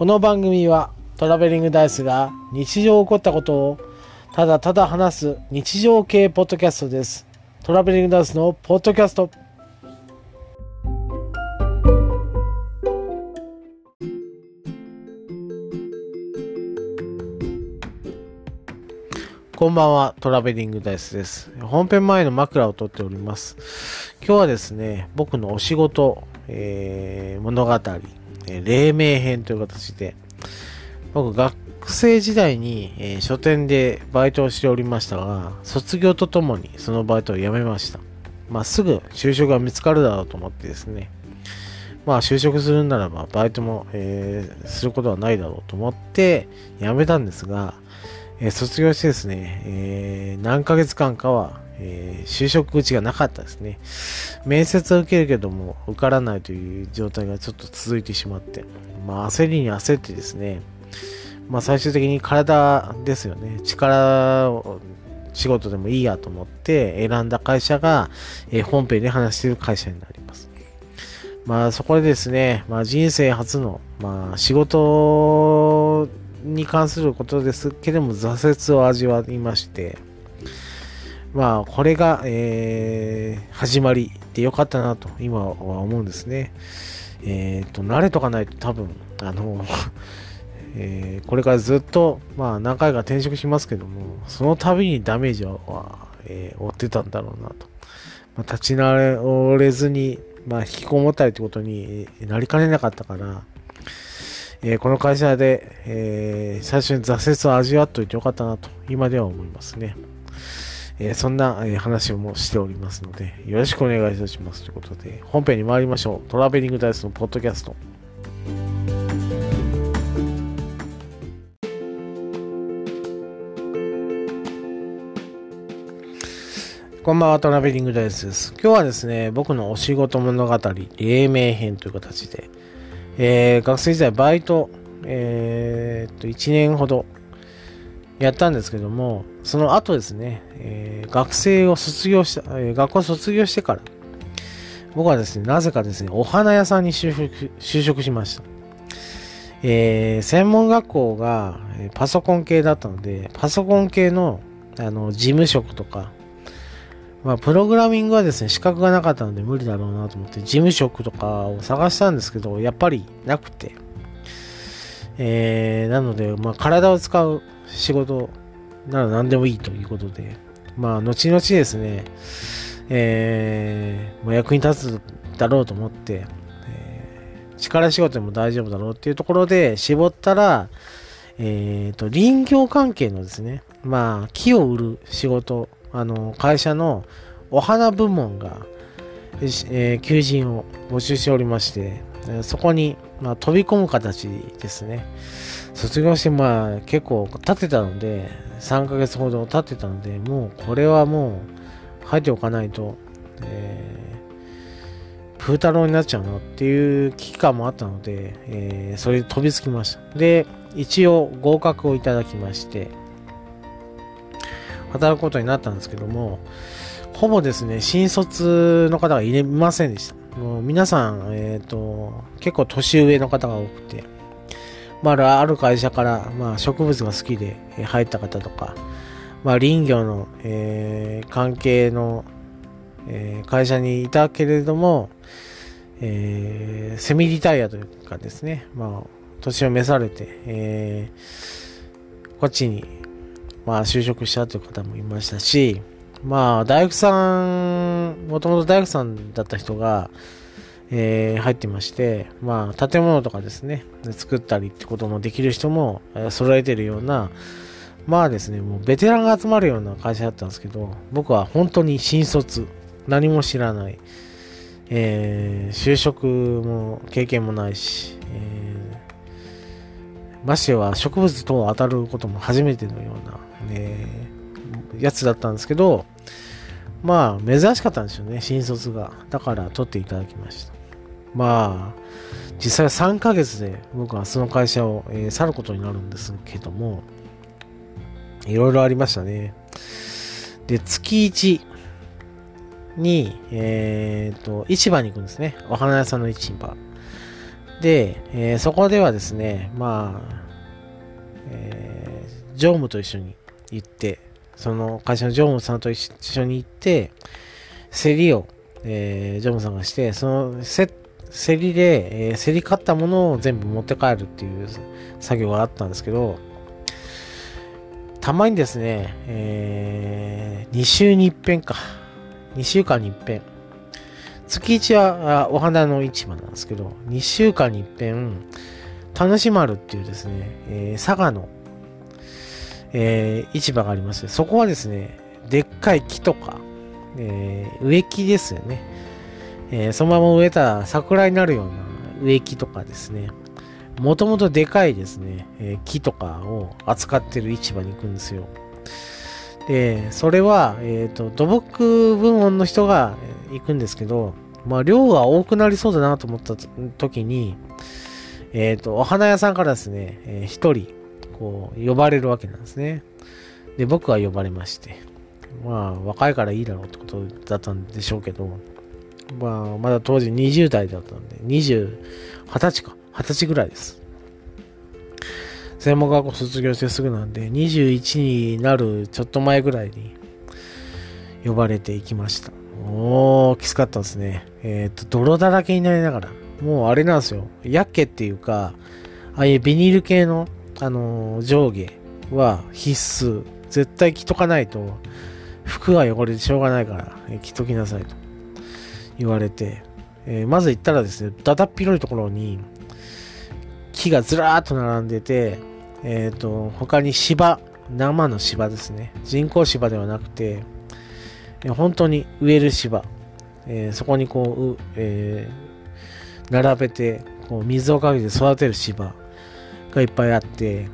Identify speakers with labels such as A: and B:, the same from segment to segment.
A: この番組はトラベリングダイスが日常起こったことをただただ話す日常系ポッドキャストです。トラベリングダイスのポッドキャスト。こんばんは、トラベリングダイスです。本編前の枕を取っております。今日はですね、僕のお仕事、えー物語、え黎明編という形で、僕学生時代に、えー書店でバイトをしておりましたが、卒業とともにそのバイトを辞めました。まあ、すぐ就職が見つかるだろうと思ってですね、まあ、就職するならば、バイトも、えーすることはないだろうと思って辞めたんですが、えー卒業してですね、え何ヶ月間かは、えー就職口がなかったですね。面接は受けるけども、受からないという状態がちょっと続いてしまって、まあ、焦りに焦ってですね、まあ、最終的に体ですよね、力を、仕事でもいいやと思って選んだ会社が、えー本編で話している会社になります。まあ、そこでですね、まあ、人生初の、まあ、仕事に関することですけども、挫折を味わいまして、まあ、これが、えー始まりでよかったなと、今は思うんですね。えっ、と、慣れとかないと多分、あの、えーこれからずっと、まあ、何回か転職しますけども、その度にダメージは、えー負ってたんだろうなと。まあ、立ち直れずに、まあ、引きこもったりってことになりかねなかったから、えーこの会社で、えー最初に挫折を味わっといてよかったなと、今では思いますね。えーそんな、え話をもしておりますので、よろしくお願いいたします。ということで、本編に参りましょう。トラベリングダイスのポッドキャスト。こんばんは、トラベリングダイスです。今日はですね、僕のお仕事物語、黎明編という形で、えー学生時代バイト、えーっと、1年ほどやったんですけども、その後ですね、えー学生を卒業した、えー学校卒業してから、僕はですね、なぜかですね、お花屋さんに就職就職しました。えー専門学校がパソコン系だったので、パソコン系のあの事務職とか、まあ、プログラミングはですね、資格がなかったので無理だろうなと思って、事務職とかを探したんですけど、やっぱりなくて、えーなので、まあ、体を使う仕事なら何でもいいということで、まあ、後々ですね、えーまあ、役に立つだろうと思って、えー力仕事でも大丈夫だろうっていうところで絞ったら、えーと、林業関係のですね、まあ、木を売る仕事、あの、会社のお花部門が、えー求人を募集しておりまして、そこに、まあ、飛び込む形ですね。卒業して、まあ、結構経ってたので、3ヶ月ほど経ってたので、もう、これはもう、入っておかないと、えープータローになっちゃうなっていう危機感もあったので、えーそれで飛びつきました。で、一応合格をいただきまして、働くことになったんですけども、ほぼですね、新卒の方がいませんでした。もう皆さん、えっ、と、結構年上の方が多くて、まあ、ある会社から、まあ、植物が好きで入った方とか、まあ、林業の、えー関係の、えー会社にいたけれども、えーセミリタイアというかですね、まあ、年を召されて、えーこっちに、まあ、就職したという方もいましたし、まあ、大工さん、もともと大工さんだった人が、えー入ってまして、まあ、建物とかですね、作ったりってこともできる人も、え揃えてるような、まあですね、もうベテランが集まるような会社だったんですけど、僕は本当に新卒、何も知らない、えー就職も経験もないし、えーましては植物と当たることも初めてのような、ね、やつだったんですけど、まあ、珍しかったんですよね、新卒が。だから取っていただきました。まあ、実際3ヶ月で僕はその会社を、えー去ることになるんですけども、いろいろありましたね。で、月1に、えっ、と、市場に行くんですね。お花屋さんの市場。で、えー、そこではですね、まあ、えー、常務と一緒に行って、その会社の常務さんと一緒に行って、競りを、えー、常務さんがして、その競りで、えー、競り勝ったものを全部持って帰るっていう作業があったんですけど、たまにですね、えー、2週に一遍か。2週間に一遍。月1はお花の市場なんですけど、2週間に一遍、田主丸っていうですね、えー、佐賀の、えー、市場があります。そこはですね、でっかい木とか、えー、植木ですよね。えー、そのまま植えたら桜になるような植木とかですね。もともとでかいですね、えー、木とかを扱ってる市場に行くんですよ。で、それは、えっ、ー、と、土木部門の人が行くんですけど、まあ、量が多くなりそうだなと思った時に、えっ、と、お花屋さんからですね、えー、一人、こう、呼ばれるわけなんですね。で、僕は呼ばれまして、まあ、若いからいいだろうってことだったんでしょうけど、まあ、まだ当時20代だったんで、20、20歳か、20歳ぐらいです。専門学校卒業してすぐなんで、21になるちょっと前ぐらいに呼ばれていきました。おー、きつかったですね。えっ、ー、と、泥だらけになりながら、もうあれなんですよ。ヤッケっていうか、ああいうビニール系の、あのー、上下は必須。絶対着とかないと、服が汚れてしょうがないから、え、着ときなさいと言われて、えー、まず行ったらですね、だだっ広いところに、木がずらーっと並んでて、えっ、ー、と、他に芝、生の芝ですね。人工芝ではなくて、え本当に植える芝、え、そこにこう、え、並べて、こう水をかけて育てる芝がいっぱいあって、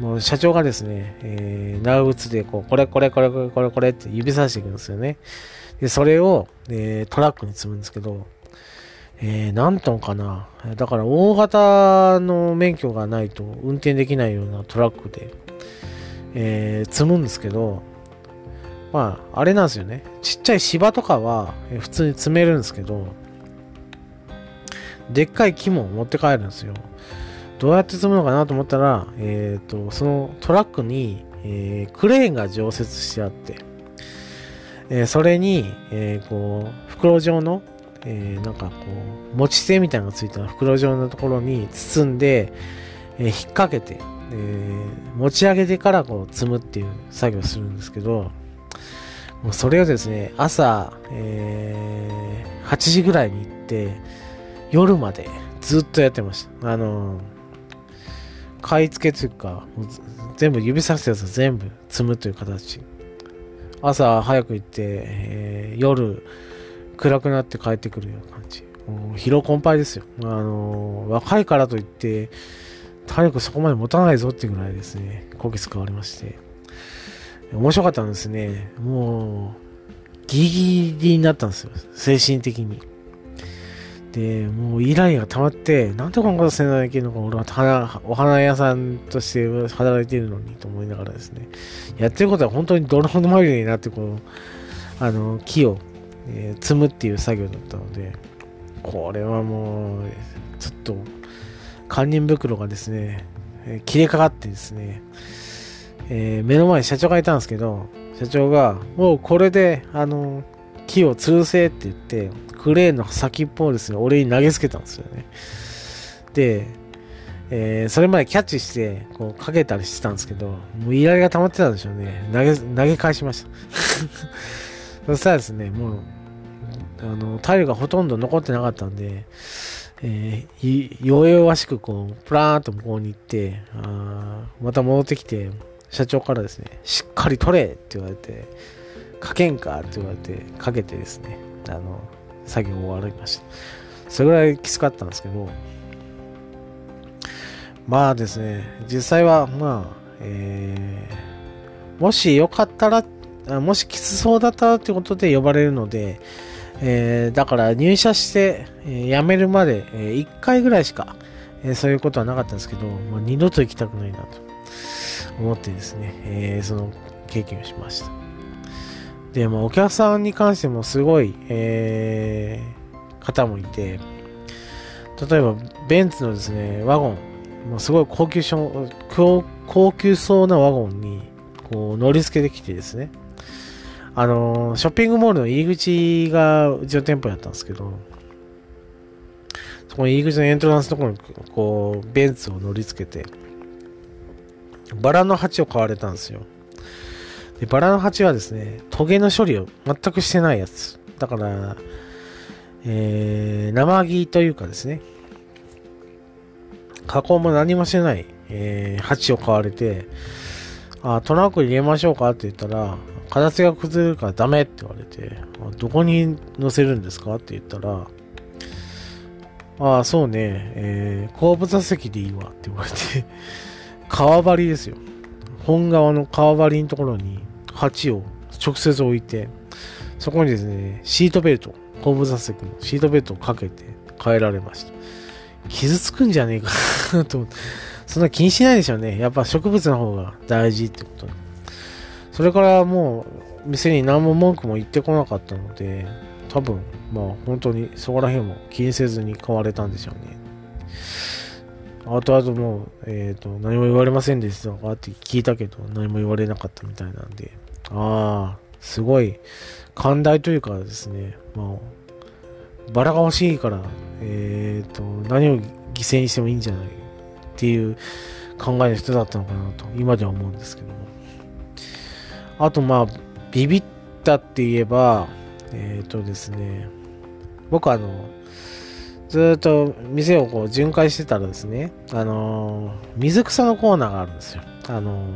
A: もう社長がですね、えー、長靴でこう、これこれこれこれこれこれって指さしていくんですよね。で、それを、えー、トラックに積むんですけど、えー、何トンかな。だから大型の免許がないと運転できないようなトラックで、えー、積むんですけど、まあ、あれなんですよね。ちっちゃい芝とかは普通に積めるんですけど、でっかい木も持って帰るんですよ。どうやって積むのかなと思ったら、えっ、ー、と、そのトラックに、えー、クレーンが常設してあって、えー、それに、えこう、袋状の、えなんかこう、持ち手みたいなのがついた袋状のところに包んで、え引っ掛けて、え持ち上げてからこう積むっていう作業をするんですけど、もうそれをですね、朝、えー、8時ぐらいに行って、夜までずっとやってました。あの買い付けというか、全部指さすやつは全部積むという形。朝早く行って、えー、夜暗くなって帰ってくるような感じ。疲労困憊ですよ。あの若いからといって、体力そこまで持たないぞっていうぐらいですね、こき使われまして。面白かったんですね。もう、ギリギリになったんですよ。精神的に。で、もうイライラが溜まって、なんでこんなことせないけんのか、俺はお花屋さんとして働いているのにと思いながらですね、やってることは本当に泥のまみれになって、こう、あの、木を、えー、積むっていう作業だったので、これはもう、ちょっと、堪忍袋がですね、えー、切れかかってですね、えー、目の前に社長がいたんですけど、社長が、もうこれで、あの、木を吊るせって言って、クレーンの先っぽをですね、俺に投げつけたんですよね。で、えー、それまでキャッチして、こう、かけたりしてたんですけど、もうイライラが溜まってたんでしょうね。投げ、投げ返しました。そしたらですね、もう、あの、体力がほとんど残ってなかったんで、えー、弱々しくこう、プラーンと向こうに行って、あまた戻ってきて、社長からですね、しっかり取れって言われて、かけんかって言われて、かけてですね、あの、作業を終わりました。それぐらいきつかったんですけど、まあですね、実際は、まあ、えー、もしよかったら、もしきつそうだったらってことで呼ばれるので、えー、だから入社して、えー、辞めるまで、えー、1回ぐらいしか、えー、そういうことはなかったんですけど、まあ、二度と行きたくないなと。思ってですね、えー、その経験をしました。で、まあ、お客さんに関してもすごい、えー、方もいて、例えば、ベンツのですね、ワゴン、もうすごい高級高高級そうなワゴンに、こう、乗り付けてきてですね、あのー、ショッピングモールの入り口がうちの店舗やったんですけど、そこの入り口のエントランスのところに、こう、ベンツを乗り付けて、バラの鉢を買われたんですよ。で、バラの鉢はですね、トゲの処理を全くしてないやつ。だから、えー、生木というかですね、加工も何もしてない、えー、鉢を買われて、あ、トランク入れましょうかって言ったら、形が崩れるからダメって言われて、どこに乗せるんですか？って言ったら、ああ、そうね、えー、後部座席でいいわって言われて、革張りですよ。本側の革張りのところに鉢を直接置いて、そこにですね、シートベルト、後部座席のシートベルトをかけて変えられました。傷つくんじゃねえかと。そんな気にしないでしょうね。やっぱ植物の方が大事ってことそれからもう店に何も文句も言ってこなかったので、多分まあ本当にそこら辺も気にせずに買われたんでしょうね。後々もう、えっ、ー、と、何も言われませんでしたかって聞いたけど、何も言われなかったみたいなんで、ああ、すごい、寛大というかですね、まあ、バラが欲しいから、えっ、ー、と、何を犠牲にしてもいいんじゃないっていう考えの人だったのかなと、今では思うんですけども。あと、まあ、ビビったって言えば、えっ、ー、とですね、僕あの、ずっと店をこう巡回してたらですね、あのー、水草のコーナーがあるんですよ。あのー、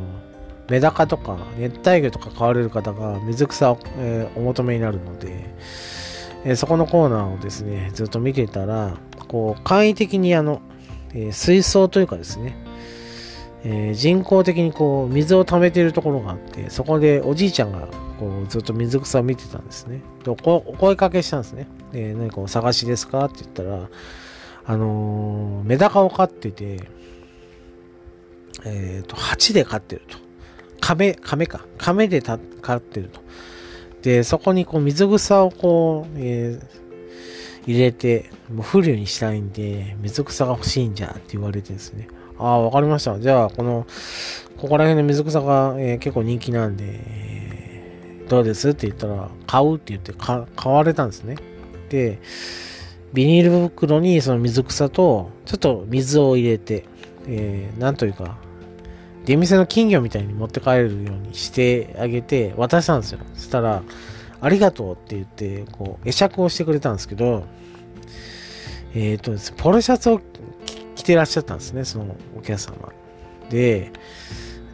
A: メダカとか熱帯魚とか飼われる方が水草を、えー、お求めになるので、えそこのコーナーをですね、ずっと見てたら、こう、簡易的にあの、え水槽というかですね、え人工的にこう、水を溜めているところがあって、そこでおじいちゃんがこうずっと水草を見てたんですね。でお声かけしたんですね。で、何かお探しですかって言ったら、あの、メダカを飼ってて、えっ、と、蜂で飼ってると。亀、亀か。亀で飼ってると。で、そこにこう水草をこう、えー、入れて、もう風流にしたいんで、水草が欲しいんじゃって言われてですね。ああ、わかりました。じゃあ、この、ここら辺の水草が、えー、結構人気なんで、どうですって言ったら、買うって言って買われたんですね。で、ビニール袋にその水草と、ちょっと水を入れて、えー、なんというか、出店の金魚みたいに持って帰れるようにしてあげて渡したんですよ。そしたら、ありがとうって言って、こう、会釈をしてくれたんですけど、えっ、ー、とですね、ポロシャツを着てらっしゃったんですね、そのお客様。で、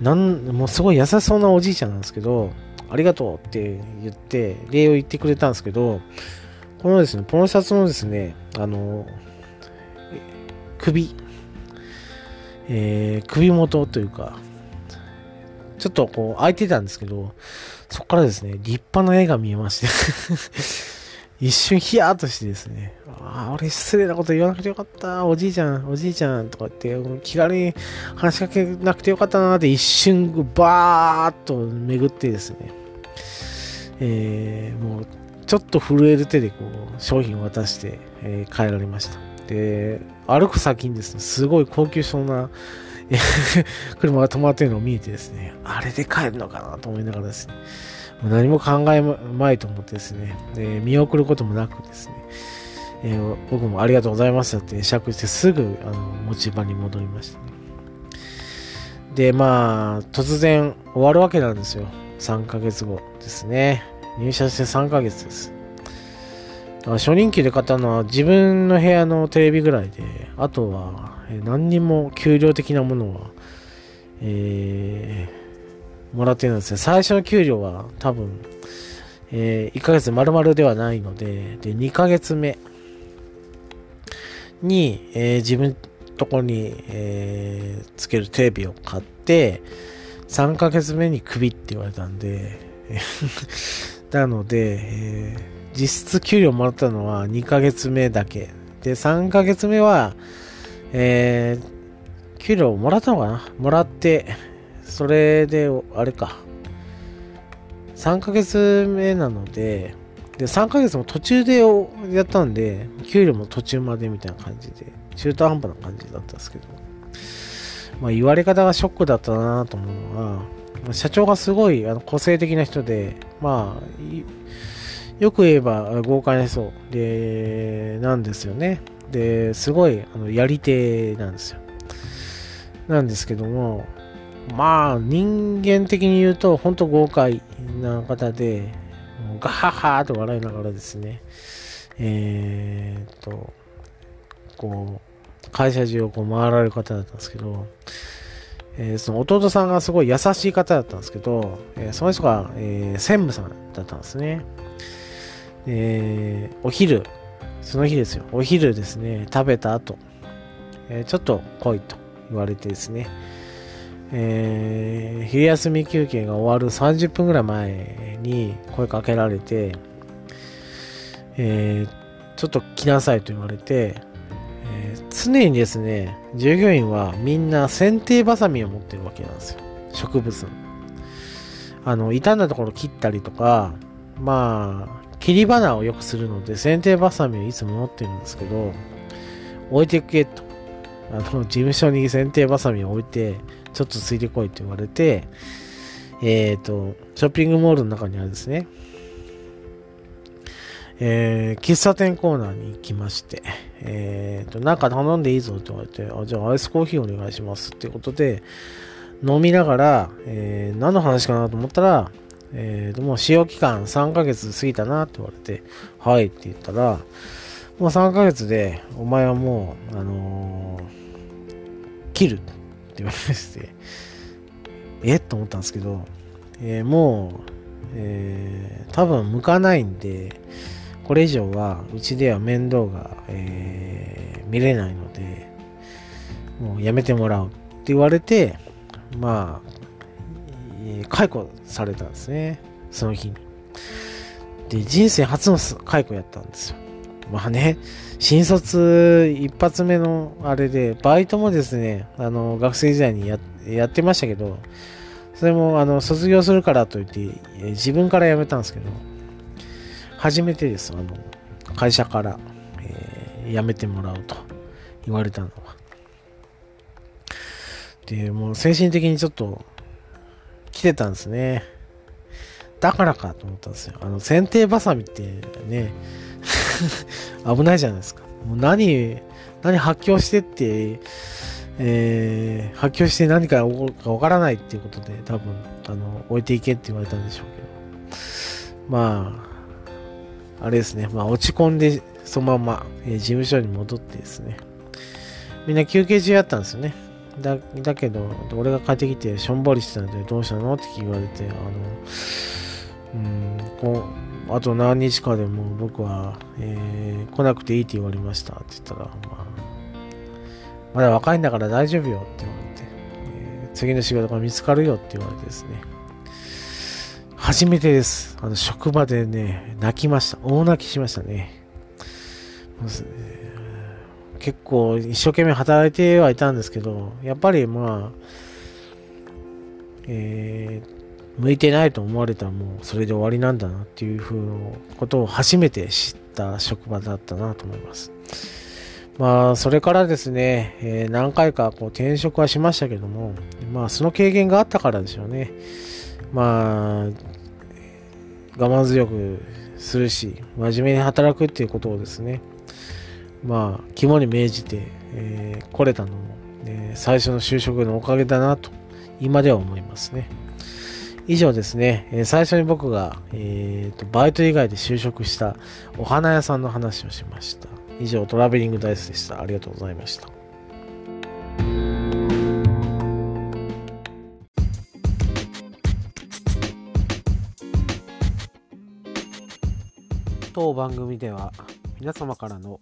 A: なん、もうすごい優しそうなおじいちゃんなんですけど、ありがとうって言って、礼を言ってくれたんですけど、このですね、ポロシャツのですね、あの、首、えー、首元というか、ちょっとこう開いてたんですけど、そこからですね、立派な絵が見えまして 一瞬ヒヤーとしてですね、ああ、俺失礼なこと言わなくてよかった、おじいちゃん、おじいちゃんとかって、気軽に話しかけなくてよかったなって一瞬バーっと巡ってですね、えー、もうちょっと震える手でこう商品を渡して、えー、帰られました。で、歩く先にですね、すごい高級そうな 車が止まってるのを見えてですね、あれで帰るのかなと思いながらですね、何も考えまいと思ってですね、で見送ることもなくですね、えー、僕もありがとうございましたって釈してすぐあの持ち場に戻りましたね。で、まあ、突然終わるわけなんですよ。3ヶ月後ですね。入社して3ヶ月です。初任給で買ったのは自分の部屋のテレビぐらいで、あとは何にも給料的なものは、えーもらってるんですね。最初の給料は多分、えー、1ヶ月丸々ではないので、で、2ヶ月目に、えー、自分とこに、えー、つけるテレビを買って、3ヶ月目にクビって言われたんで、なので、えー、実質給料もらったのは2ヶ月目だけ。で、3ヶ月目は、えー、給料もらったのかな？もらって、それで、あれか。3ヶ月目なので、で、3ヶ月も途中でやったんで、給料も途中までみたいな感じで、中途半端な感じだったんですけど、まあ言われ方がショックだったなと思うのは、社長がすごいあの個性的な人で、まあ、よく言えば豪快な人で、なんですよね。で、すごいあのやり手なんですよ。なんですけども、まあ、人間的に言うと、本当豪快な方で、ガハハと笑いながらですね、えー、っと、こう、会社中をこう回られる方だったんですけど、えー、その弟さんがすごい優しい方だったんですけど、えー、その人が、え、専務さんだったんですね。えー、お昼、その日ですよ、お昼ですね、食べた後、えー、ちょっと来いと言われてですね、えー、昼休み休憩が終わる30分ぐらい前に声かけられて、えー、ちょっと来なさいと言われて、えー、常にですね、従業員はみんな剪定バサミを持ってるわけなんですよ。植物の。あの、傷んだところ切ったりとか、まあ、切り花をよくするので、剪定バサミをいつも持ってるんですけど、置いてけと。あの、事務所に剪定バサミを置いて、ちょっとついてこいって言われて、えっ、ー、と、ショッピングモールの中にあるですね、えー、喫茶店コーナーに行きまして、えっ、ー、と、なんか頼んでいいぞって言われて、あ、じゃあアイスコーヒーお願いしますってことで、飲みながら、えー、何の話かなと思ったら、えー、ともう使用期間3ヶ月過ぎたなって言われて、はいって言ったら、もう3ヶ月で、お前はもう、あのー、切る。って言われまして、えっと思ったんですけど、えー、もう、えー、多分向かないんで、これ以上はうちでは面倒が、えー、見れないので、もうやめてもらうって言われて、まあ、解雇されたんですね。その日に。で、人生初の解雇やったんですよ。まあね、新卒一発目のあれで、バイトもですね、あの、学生時代にややってましたけど、それも、あの、卒業するからといって、自分から辞めたんですけど、初めてです、あの、会社から、えー、辞めてもらうと言われたのは。で、もう精神的にちょっと、来てたんですね。だからかと思ったんですよ。あの、剪定バサミってね、危ないじゃないですか。もう何、何発狂してって、えー、発狂して何か起こるかわからないっていうことで、多分、あの、置いていけって言われたんでしょうけど。まあ、あれですね。まあ、落ち込んで、そのまま、えー、事務所に戻ってですね。みんな休憩中やったんですよね。だだけど、俺が帰ってきて、しょんぼりしてたんで、どうしたの？って言われて、あの、うん、こう、あと何日かでも僕は、えー、来なくていいって言われましたって言ったら、まあ、まだ若いんだから大丈夫よって言われて、えー、次の仕事が見つかるよって言われてですね、初めてです。あの、職場でね、泣きました。大泣きしましたね。結構一生懸命働いてはいたんですけど、やっぱりまあ、えー、向いてないと思われたらもうそれで終わりなんだなっていうふうなことを初めて知った職場だったなと思います。まあ、それからですね、えー、何回かこう転職はしましたけども、まあ、その経験があったからでしょうね。まあ、我慢強くするし、真面目に働くっていうことをですね、まあ、肝に銘じて、えー、来れたのも、ね、最初の就職のおかげだなと、今では思いますね。以上ですね、え最初に僕が、えーと、バイト以外で就職したお花屋さんの話をしました。以上、トラベリングダイスでした。ありがとうございました。当番組では皆様からの